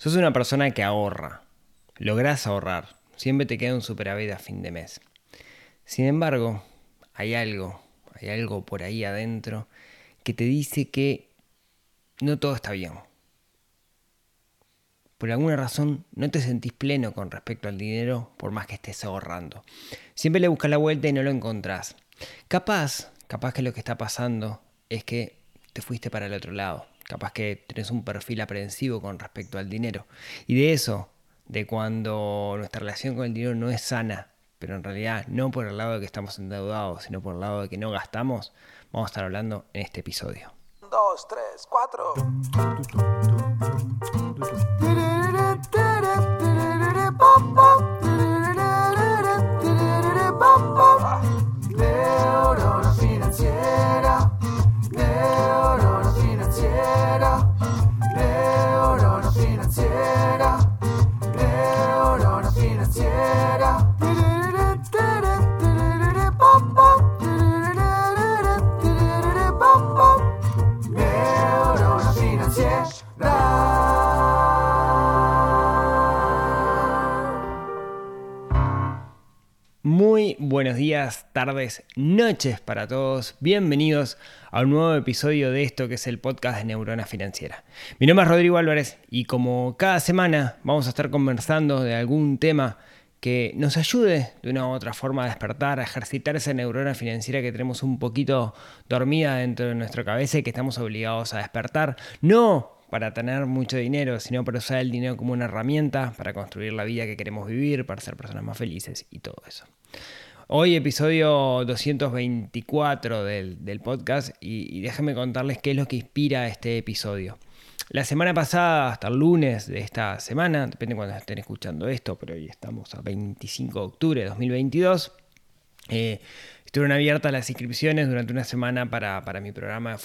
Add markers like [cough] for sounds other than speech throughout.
Sos una persona que ahorra, lográs ahorrar, siempre te queda un superávit a fin de mes. Sin embargo, hay algo, hay algo por ahí adentro que te dice que no todo está bien. Por alguna razón no te sentís pleno con respecto al dinero por más que estés ahorrando. Siempre le buscas la vuelta y no lo encontrás. Capaz, capaz que lo que está pasando es que te fuiste para el otro lado capaz que tenés un perfil aprensivo con respecto al dinero. Y de eso, de cuando nuestra relación con el dinero no es sana, pero en realidad no por el lado de que estamos endeudados, sino por el lado de que no gastamos, vamos a estar hablando en este episodio. Dos, tres, cuatro. financiera. Buenos días, tardes, noches para todos. Bienvenidos a un nuevo episodio de esto que es el podcast de Neurona Financiera. Mi nombre es Rodrigo Álvarez y como cada semana vamos a estar conversando de algún tema que nos ayude de una u otra forma a despertar, a ejercitar esa neurona financiera que tenemos un poquito dormida dentro de nuestra cabeza y que estamos obligados a despertar. No para tener mucho dinero, sino para usar el dinero como una herramienta para construir la vida que queremos vivir, para ser personas más felices y todo eso. Hoy episodio 224 del, podcast y, déjenme contarles qué es lo que inspira este episodio. La semana pasada, hasta el lunes de esta semana, depende de cuando estén escuchando esto, pero hoy estamos a 25 de octubre de 2022, eh, estuvieron abiertas las inscripciones durante una semana para, mi programa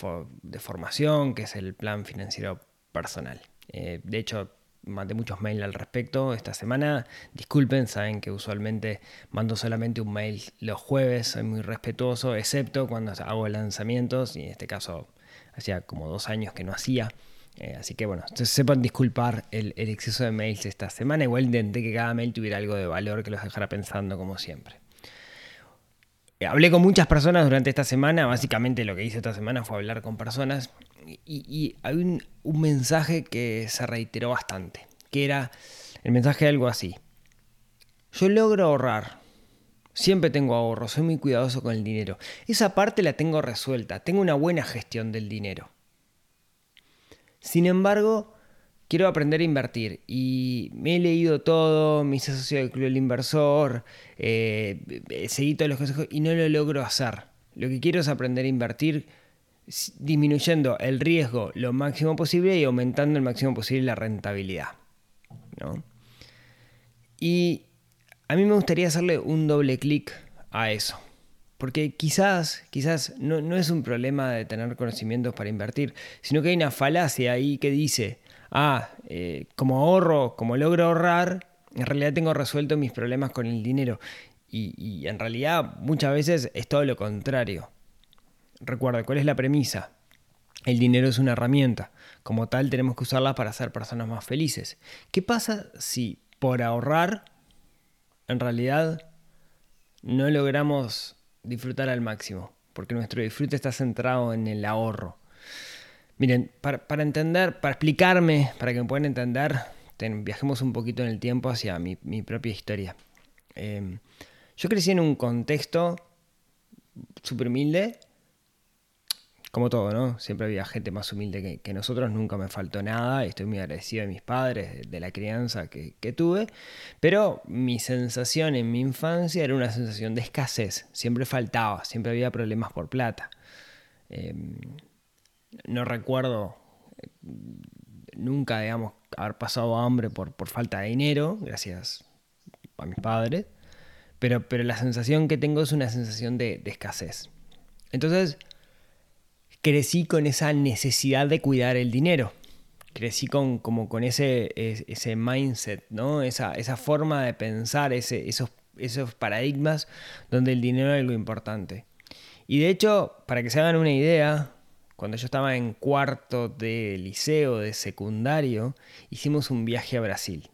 de, formación, que es el Plan Financiero Personal. Eh, de hecho, mandé muchos mails al respecto esta semana. Disculpen, saben que usualmente mando solamente un mail los jueves, soy muy respetuoso, excepto cuando hago lanzamientos, y en este caso hacía como dos años que no hacía. Eh, así que bueno, sepan disculpar el, exceso de mails esta semana. Igual intenté que cada mail tuviera algo de valor que los dejara pensando como siempre. Eh, hablé con muchas personas durante esta semana. Básicamente lo que hice esta semana fue hablar con personas y, hay un, mensaje que se reiteró bastante, que era el mensaje de algo así. Yo logro ahorrar, siempre tengo ahorro, soy muy cuidadoso con el dinero. Esa parte la tengo resuelta, tengo una buena gestión del dinero. Sin embargo, quiero aprender a invertir y me he leído todo, me hice socio del Club del Inversor, eh, seguí todos los consejos y no lo logro hacer. Lo que quiero es aprender a invertir disminuyendo el riesgo lo máximo posible y aumentando el máximo posible la rentabilidad. Y a mí me gustaría hacerle un doble clic a eso. Porque quizás, quizás no, no, es un problema de tener conocimientos para invertir, sino que hay una falacia ahí que dice, ah, eh, como ahorro, como logro ahorrar, en realidad tengo resuelto mis problemas con el dinero. y en realidad muchas veces es todo lo contrario. Recuerda, ¿cuál es la premisa? El dinero es una herramienta. Como tal, tenemos que usarla para ser personas más felices. ¿Qué pasa si por ahorrar, en realidad, no logramos disfrutar al máximo? Porque nuestro disfrute está centrado en el ahorro. Miren, para, entender, para explicarme, para que me puedan entender, viajemos un poquito en el tiempo hacia mi, propia historia. Em, yo crecí en un contexto súper humilde, como todo, ¿no? Siempre había gente más humilde que, nosotros, nunca me faltó nada, estoy muy agradecido de mis padres, de, la crianza que, tuve, pero mi sensación en mi infancia era una sensación de escasez, siempre faltaba, siempre había problemas por plata. Em, no recuerdo eh, nunca, digamos, haber pasado hambre por, por falta de dinero, gracias a mis padres, pero, pero la sensación que tengo es una sensación de, de escasez. Entonces, crecí con esa necesidad de cuidar el dinero. Crecí con, como con ese, ese mindset, ¿no? esa, esa forma de pensar, ese, esos, esos paradigmas donde el dinero es algo importante. Y de hecho, para que se hagan una idea, cuando yo estaba en cuarto de liceo, de secundario, hicimos un viaje a Brasil.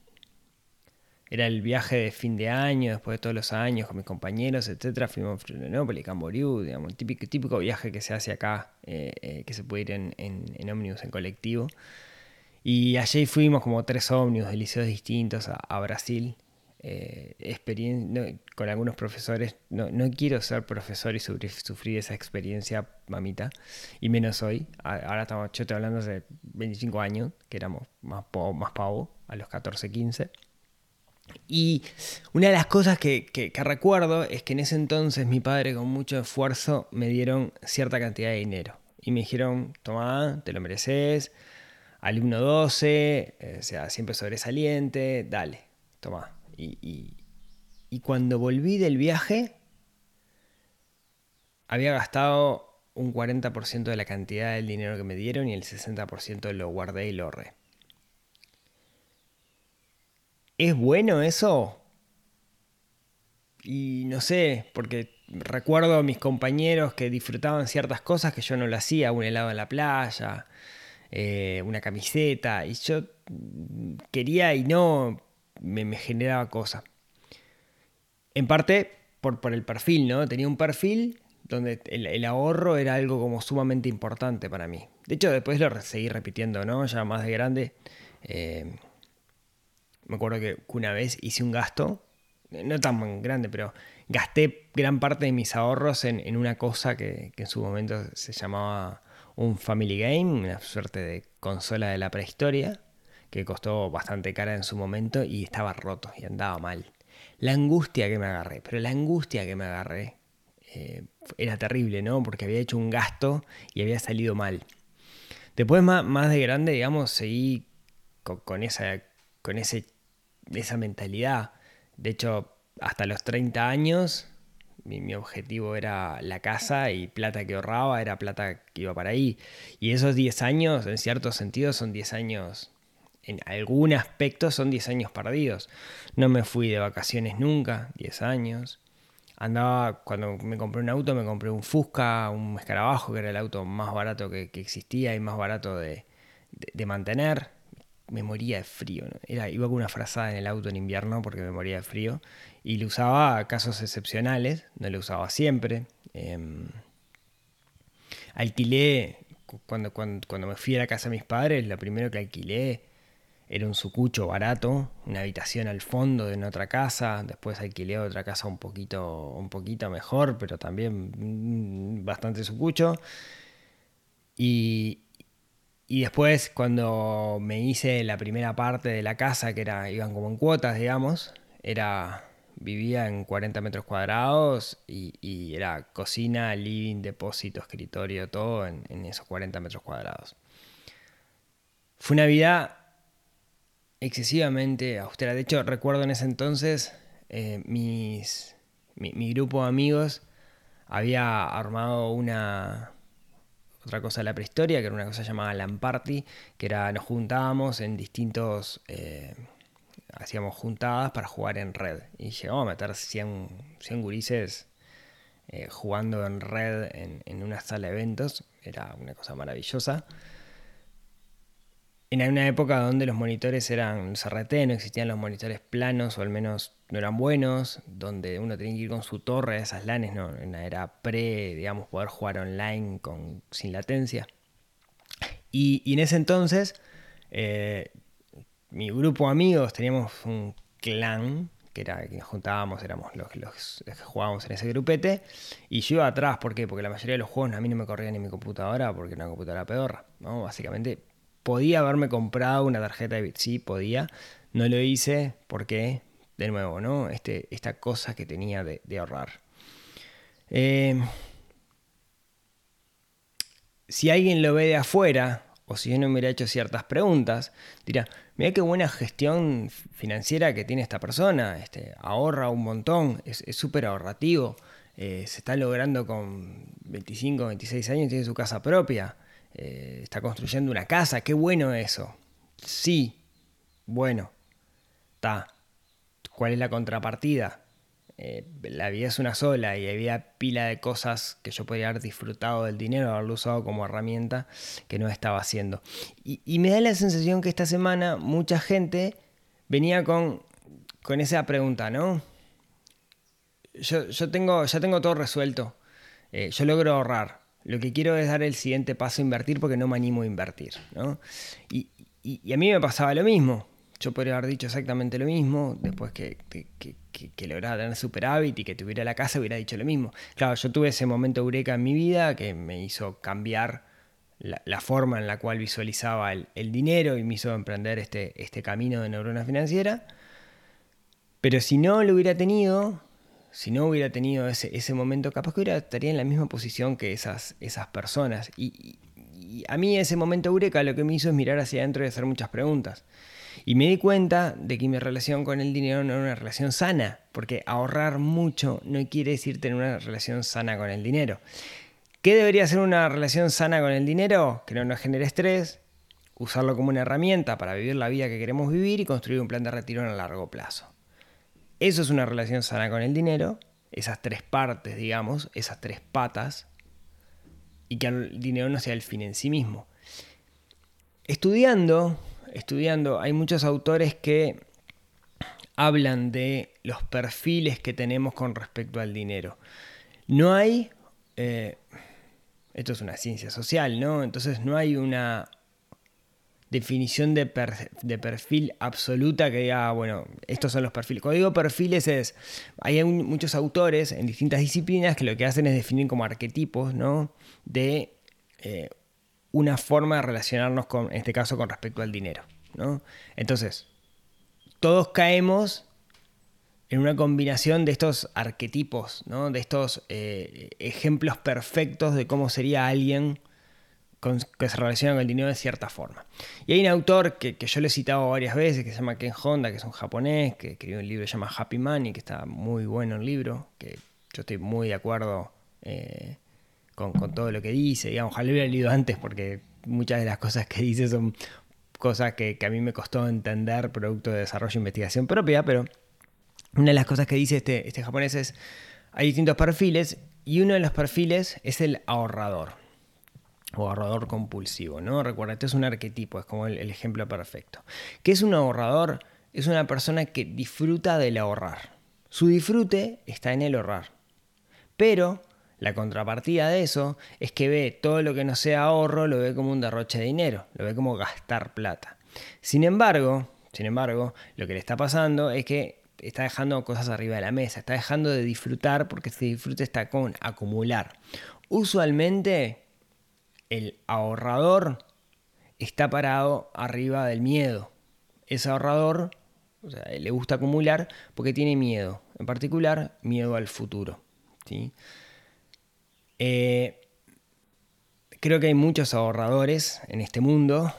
Era el viaje de fin de año, después de todos los años, con mis compañeros, etc. Fuimos a Florianópolis, Camboriú, digamos, típico, típico viaje que se hace acá, eh, eh, que se puede ir en, en, en ómnibus, en colectivo. Y allí fuimos como tres ómnibus de liceos distintos a, a Brasil eh, con algunos profesores. No, no, quiero ser profesor y sufrir, esa experiencia, mamita, y menos hoy. Ahora estamos, yo estoy hablando hace 25 años, que éramos más, pavo, más pavo, a los 14, 15. Y una de las cosas que, recuerdo es que en ese entonces mi padre con mucho esfuerzo me dieron cierta cantidad de dinero. Y me dijeron, toma, te lo mereces, alumno 12, eh, o sea, siempre sobresaliente, dale, toma, y, cuando volví del viaje, había gastado un 40% de la cantidad del dinero que me dieron y el 60% lo guardé y lo ahorré. ¿Es bueno eso? Y no sé, porque recuerdo a mis compañeros que disfrutaban ciertas cosas que yo no lo hacía, un helado en la playa, eh, una camiseta, y yo quería y no, me, generaba cosas. En parte por, por, el perfil, ¿no? Tenía un perfil donde el, ahorro era algo como sumamente importante para mí. De hecho, después lo seguí repitiendo, ¿no? Ya más de grande. Eh, me acuerdo que una vez hice un gasto, no tan grande, pero gasté gran parte de mis ahorros en, una cosa que, en su momento se llamaba un Family Game, una suerte de consola de la prehistoria que costó bastante cara en su momento y estaba roto y andaba mal. La angustia que me agarré, pero la angustia que me agarré eh, era terrible, ¿no? Porque había hecho un gasto y había salido mal. Después más, más de grande, digamos, seguí con, esa, con ese, esa mentalidad. De hecho, hasta los 30 años, mi, objetivo era la casa y plata que ahorraba era plata que iba para ahí. Y esos 10 años, en cierto sentido, son 10 años en algún aspecto son 10 años perdidos. No me fui de vacaciones nunca, 10 años. Andaba, cuando me compré un auto, me compré un Fusca, un Escarabajo, que era el auto más barato que, existía y más barato de, mantener. Me moría de frío. Era, iba con una frazada en el auto en invierno porque me moría de frío. Y lo usaba a casos excepcionales, no lo usaba siempre. Em, alquilé, cuando, cuando, cuando me fui a la casa de mis padres, lo primero que alquilé era un sucucho barato, una habitación al fondo de otra casa, después alquilé otra casa un poquito, un poquito mejor, pero también mm, bastante sucucho. Y, y después cuando me hice la primera parte de la casa, que era, iban como en cuotas, digamos, era, vivía en 40 metros cuadrados y, era cocina, living, depósito, escritorio, todo en, esos 40 metros cuadrados. Fue una vida excesivamente austera. De hecho, recuerdo en ese entonces, eh, mis, mi, grupo de amigos había armado una otra cosa de la prehistoria, que era una cosa llamada Lamparty, que era nos juntábamos en distintos... Eh, hacíamos juntadas para jugar en red. Y llegamos a meter 100, 100 gurises eh, jugando en red en, en una sala de eventos. Era una cosa maravillosa en una época donde los monitores eran CRT, no existían los monitores planos o al menos no eran buenos, donde uno tenía que ir con su torre a esas LANes, no, era pre, digamos, poder jugar online con, sin latencia. Y, en ese entonces, eh, mi grupo de amigos teníamos un clan, que era que nos juntábamos, éramos los, que jugábamos en ese grupete, y yo iba atrás, ¿por qué? Porque la mayoría de los juegos a mí no me corrían en mi computadora, porque era una computadora pedorra, ¿no? Básicamente podía haberme comprado una tarjeta de bit, sí, podía. No lo hice porque, de nuevo, ¿no? Este, esta cosa que tenía de, ahorrar. Eh, si alguien lo ve de afuera, o si yo no me hubiera hecho ciertas preguntas, dirá, mira qué buena gestión financiera que tiene esta persona, este, ahorra un montón, es súper ahorrativo, eh, se está logrando con 25, 26 años, tiene su casa propia. Eh, está construyendo una casa, qué bueno eso. Sí, bueno, está. ¿Cuál es la contrapartida? eh, la vida es una sola y había pila de cosas que yo podría haber disfrutado del dinero, haberlo usado como herramienta que no estaba haciendo. Y, me da la sensación que esta semana mucha gente venía con, con esa pregunta, ¿no? Yo, yo tengo, ya tengo todo resuelto, eh, yo logro ahorrar, lo que quiero es dar el siguiente paso a invertir porque no me animo a invertir, ¿no? y a mí me pasaba lo mismo yo podría haber dicho exactamente lo mismo, después que, que, lograra tener superávit y que tuviera la casa, hubiera dicho lo mismo. Claro, yo tuve ese momento eureka en mi vida que me hizo cambiar la, forma en la cual visualizaba el, dinero y me hizo emprender este, este camino de neurona financiera. Pero si no lo hubiera tenido, si no hubiera tenido ese, ese momento, capaz que estaría en la misma posición que esas, esas personas. Y, y a mí ese momento eureka lo que me hizo es mirar hacia adentro y hacer muchas preguntas. Y me di cuenta de que mi relación con el dinero no era una relación sana, porque ahorrar mucho no quiere decir tener una relación sana con el dinero. ¿Qué debería ser una relación sana con el dinero? Que no nos genere estrés, usarlo como una herramienta para vivir la vida que queremos vivir y construir un plan de retiro a largo plazo. Eso es una relación sana con el dinero, esas tres partes, digamos, esas tres patas, y que el dinero no sea el fin en sí mismo. Estudiando estudiando, hay muchos autores que hablan de los perfiles que tenemos con respecto al dinero. No hay, eh, esto es una ciencia social, ¿no? Entonces no hay una definición de, perfil absoluta que diga, ah, bueno, estos son los perfiles. Cuando digo perfiles es, hay muchos autores en distintas disciplinas que lo que hacen es definir como arquetipos, ¿no? De eh, una forma de relacionarnos con, en este caso, con respecto al dinero. ¿no? Entonces, todos caemos en una combinación de estos arquetipos, ¿no? de estos eh, ejemplos perfectos de cómo sería alguien que se relaciona con el dinero de cierta forma. Y hay un autor que, yo le he citado varias veces, que se llama Ken Honda, que es un japonés, que escribió un libro que se llama Happy Money, que está muy bueno el libro, que yo estoy muy de acuerdo eh, con, todo lo que dice. Digamos, ojalá lo hubiera leído antes porque muchas de las cosas que dice son cosas que, a mí me costó entender, producto de desarrollo e investigación propia, pero una de las cosas que dice este, este japonés es, hay distintos perfiles y uno de los perfiles es el ahorrador o ahorrador compulsivo, ¿no? Recuerda, este es un arquetipo, es como el, ejemplo perfecto. ¿Qué es un ahorrador? Es una persona que disfruta del ahorrar. Su disfrute está en el ahorrar. Pero la contrapartida de eso es que ve todo lo que no sea ahorro, lo ve como un derroche de dinero, lo ve como gastar plata. Sin embargo, sin embargo, lo que le está pasando es que está dejando cosas arriba de la mesa, está dejando de disfrutar porque ese disfrute está con acumular. Usualmente el ahorrador está parado arriba del miedo. Ese ahorrador le gusta acumular porque tiene miedo, en particular miedo al futuro. ¿sí? Eh, creo que hay muchos ahorradores en este mundo,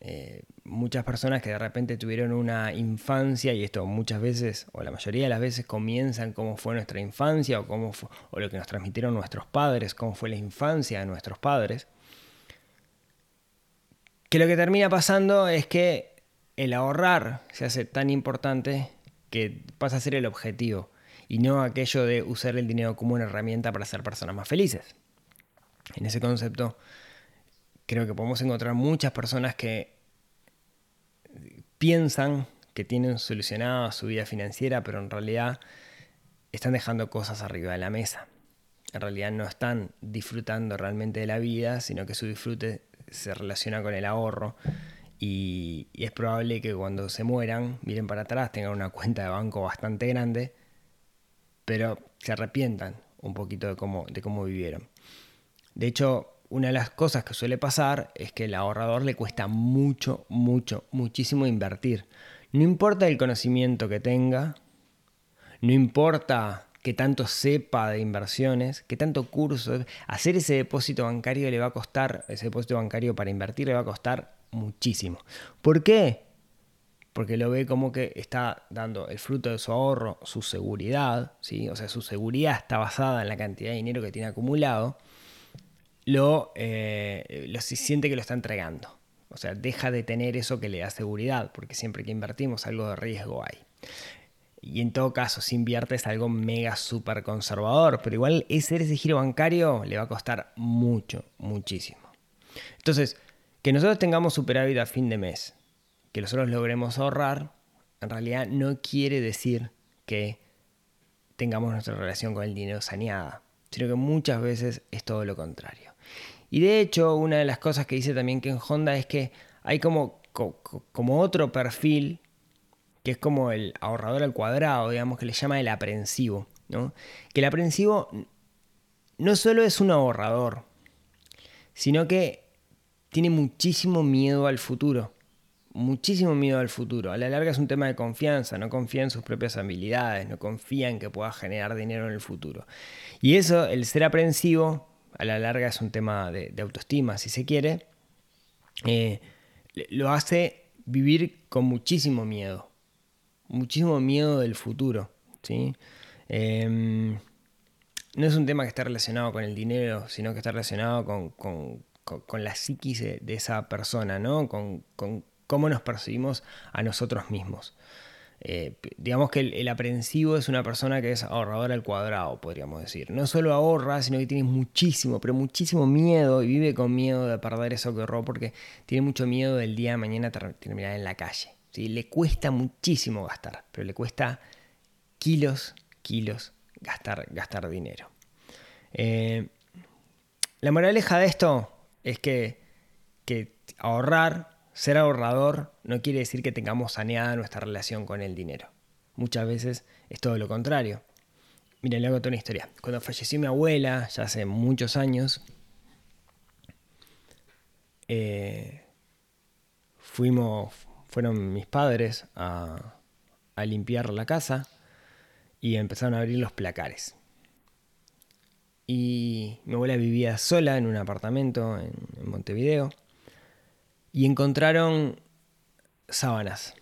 eh, muchas personas que de repente tuvieron una infancia, y esto muchas veces, o la mayoría de las veces, comienzan cómo fue nuestra infancia, o, cómo o lo que nos transmitieron nuestros padres, cómo fue la infancia de nuestros padres. Que lo que termina pasando es que el ahorrar se hace tan importante que pasa a ser el objetivo y no aquello de usar el dinero como una herramienta para ser personas más felices. En ese concepto creo que podemos encontrar muchas personas que piensan que tienen solucionada su vida financiera, pero en realidad están dejando cosas arriba de la mesa. En realidad no están disfrutando realmente de la vida, sino que su disfrute se relaciona con el ahorro. Y, es probable que cuando se mueran, miren para atrás, tengan una cuenta de banco bastante grande pero se arrepientan un poquito de cómo, de cómo vivieron. De hecho, una de las cosas que suele pasar es que al ahorrador le cuesta mucho, mucho, muchísimo invertir. No importa el conocimiento que tenga, no importa que tanto sepa de inversiones, que tanto curso, hacer ese depósito bancario le va a costar, ese depósito bancario para invertir le va a costar muchísimo. ¿Por qué? porque lo ve como que está dando el fruto de su ahorro, su seguridad, ¿sí? o sea, su seguridad está basada en la cantidad de dinero que tiene acumulado, lo, eh, lo siente que lo está entregando. O sea, deja de tener eso que le da seguridad, porque siempre que invertimos algo de riesgo hay. Y en todo caso, si inviertes algo mega súper conservador, pero igual ese, ese giro bancario le va a costar mucho, muchísimo. Entonces, que nosotros tengamos superávit a fin de mes, que nosotros logremos ahorrar, en realidad no quiere decir que tengamos nuestra relación con el dinero saneada, sino que muchas veces es todo lo contrario. Y de hecho, una de las cosas que dice también que en Honda es que hay como, como otro perfil que es como el ahorrador al cuadrado, digamos, que le llama el aprensivo. ¿no? Que el aprensivo no solo es un ahorrador, sino que tiene muchísimo miedo al futuro. Muchísimo miedo al futuro. A la larga es un tema de confianza, no confía en sus propias habilidades, no confía en que pueda generar dinero en el futuro. Y eso, el ser aprensivo, a la larga es un tema de, autoestima, si se quiere, eh, lo hace vivir con muchísimo miedo muchísimo miedo del futuro. ¿sí? Em, no es un tema que esté relacionado con el dinero, sino que está relacionado con, la psiquis de, esa persona, ¿no? con, cómo nos percibimos a nosotros mismos. Eh, digamos que el, aprensivo es una persona que es ahorradora al cuadrado, podríamos decir. No solo ahorra, sino que tiene muchísimo, pero muchísimo miedo y vive con miedo de perder eso que ahorró porque tiene mucho miedo del día de mañana terminar en la calle. Le cuesta muchísimo gastar, pero le cuesta kilos, kilos gastar, gastar dinero. Eh, la moraleja de esto es que, ahorrar, ser ahorrador, no quiere decir que tengamos saneada nuestra relación con el dinero. Muchas veces es todo lo contrario. Miren, le hago toda una historia. Cuando falleció mi abuela, ya hace muchos años, eh, fuimos, fueron mis padres a, limpiar la casa y empezaron a abrir los placares. Y mi abuela vivía sola en un apartamento en, Montevideo y encontraron sábanas.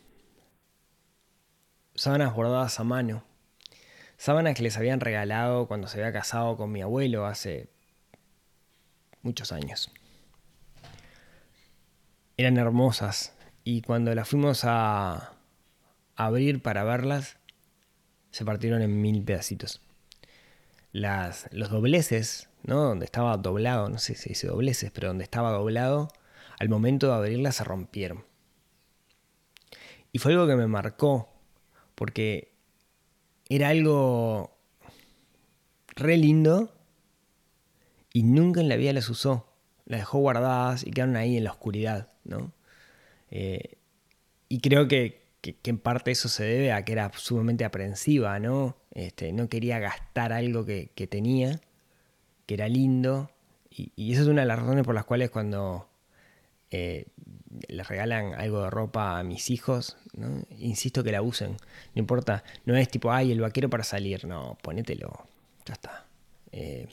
Sábanas bordadas a mano. Sábanas que les habían regalado cuando se había casado con mi abuelo hace muchos años. Eran hermosas, y cuando las fuimos a abrir para verlas, se partieron en mil pedacitos. Las, los dobleces, ¿no? Donde estaba doblado, no sé si dice dobleces, pero donde estaba doblado, al momento de abrirlas se rompieron. Y fue algo que me marcó, porque era algo re lindo y nunca en la vida las usó. Las dejó guardadas y quedaron ahí en la oscuridad, ¿no? Eh, y creo que, en parte eso se debe a que era sumamente aprensiva, ¿no? Este, no quería gastar algo que, tenía, que era lindo. Y, esa es una de las razones por las cuales cuando eh, les regalan algo de ropa a mis hijos, insisto que la usen. No importa, no es tipo, ay, el vaquero para salir. No, ponételo. Ya está. Eh,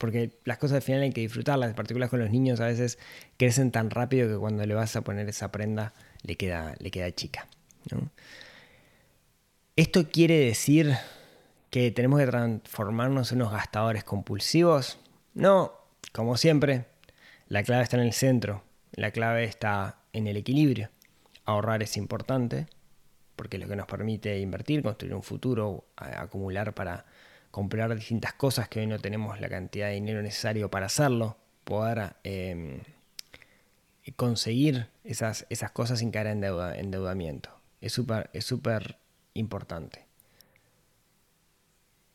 porque las cosas al final hay que disfrutarlas, en particular con los niños a veces crecen tan rápido que cuando le vas a poner esa prenda le queda, le queda chica. ¿Esto quiere decir que tenemos que transformarnos en unos gastadores compulsivos? No, como siempre, la clave está en el centro, la clave está en el equilibrio. Ahorrar es importante porque es lo que nos permite invertir, construir un futuro, acumular para comprar distintas cosas que hoy no tenemos la cantidad de dinero necesario para hacerlo, poder em, conseguir esas, esas cosas sin caer en endeudamiento. Es súper es importante.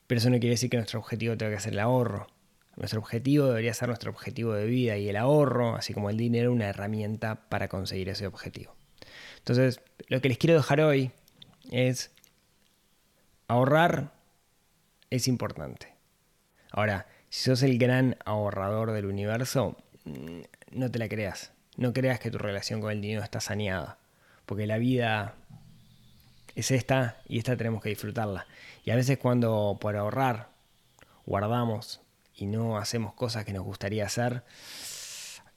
Pero eso no quiere decir que nuestro objetivo tenga que ser el ahorro. Nuestro objetivo debería ser nuestro objetivo de vida y el ahorro, así como el dinero, una herramienta para conseguir ese objetivo. Entonces, lo que les quiero dejar hoy es ahorrar es importante. Ahora, si sos el gran ahorrador del universo, mm, no te la creas. No creas que tu relación con el dinero está saneada. Porque la vida es esta y esta tenemos que disfrutarla. Y a veces cuando por ahorrar guardamos y no hacemos cosas que nos gustaría hacer,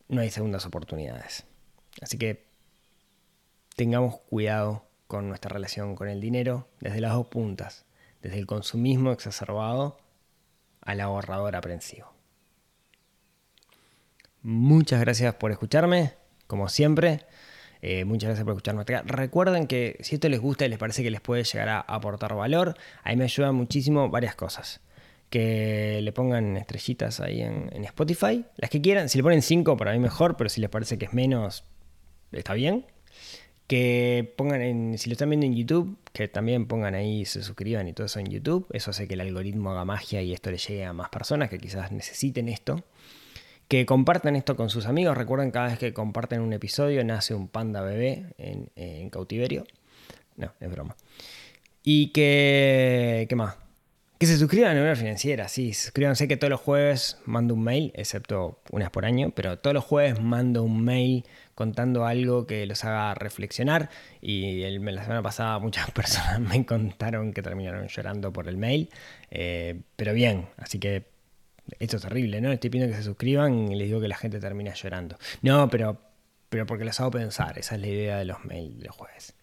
no hay segundas oportunidades. Así que tengamos cuidado con nuestra relación con el dinero desde las dos puntas desde el consumismo exacerbado al ahorrador aprensivo. Muchas gracias por escucharme, como siempre. Eh, muchas gracias por acá. Recuerden que si esto les gusta y les parece que les puede llegar a aportar valor, ahí me ayudan muchísimo varias cosas. Que le pongan estrellitas ahí en, en Spotify, las que quieran. Si le ponen 5, para mí mejor, pero si les parece que es menos, está bien que pongan en, si lo están viendo en YouTube, que también pongan ahí, se suscriban y todo eso en YouTube. Eso hace que el algoritmo haga magia y esto le llegue a más personas que quizás necesiten esto. Que compartan esto con sus amigos. Recuerden, cada vez que comparten un episodio, nace un panda bebé en, cautiverio. No, es broma. Y que. ¿Qué más? Que se suscriban a Neurona Financiera, sí, suscríbanse que todos los jueves mando un mail, excepto unas por año, pero todos los jueves mando un mail contando algo que los haga reflexionar. Y la semana pasada [laughs] muchas personas me contaron que terminaron llorando por el mail, eh, pero bien, así que esto es terrible, ¿no? Estoy pidiendo que se suscriban y les digo que la gente termina llorando. No, pero, pero porque los hago pensar, esa es la idea de los mails de los jueves.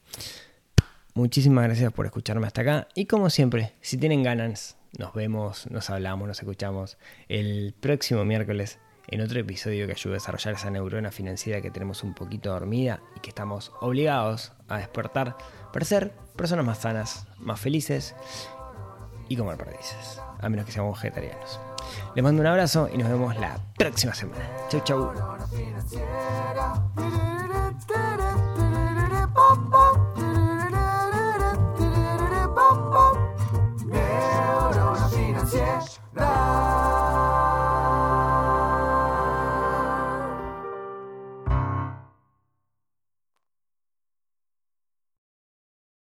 Muchísimas gracias por escucharme hasta acá. Y como siempre, si tienen ganas, nos vemos, nos hablamos, nos escuchamos el próximo miércoles en otro episodio que ayude a desarrollar esa neurona financiera que tenemos un poquito dormida y que estamos obligados a despertar para ser personas más sanas, más felices y comer perdices, a menos que seamos vegetarianos. Les mando un abrazo y nos vemos la próxima semana. Chau, chau.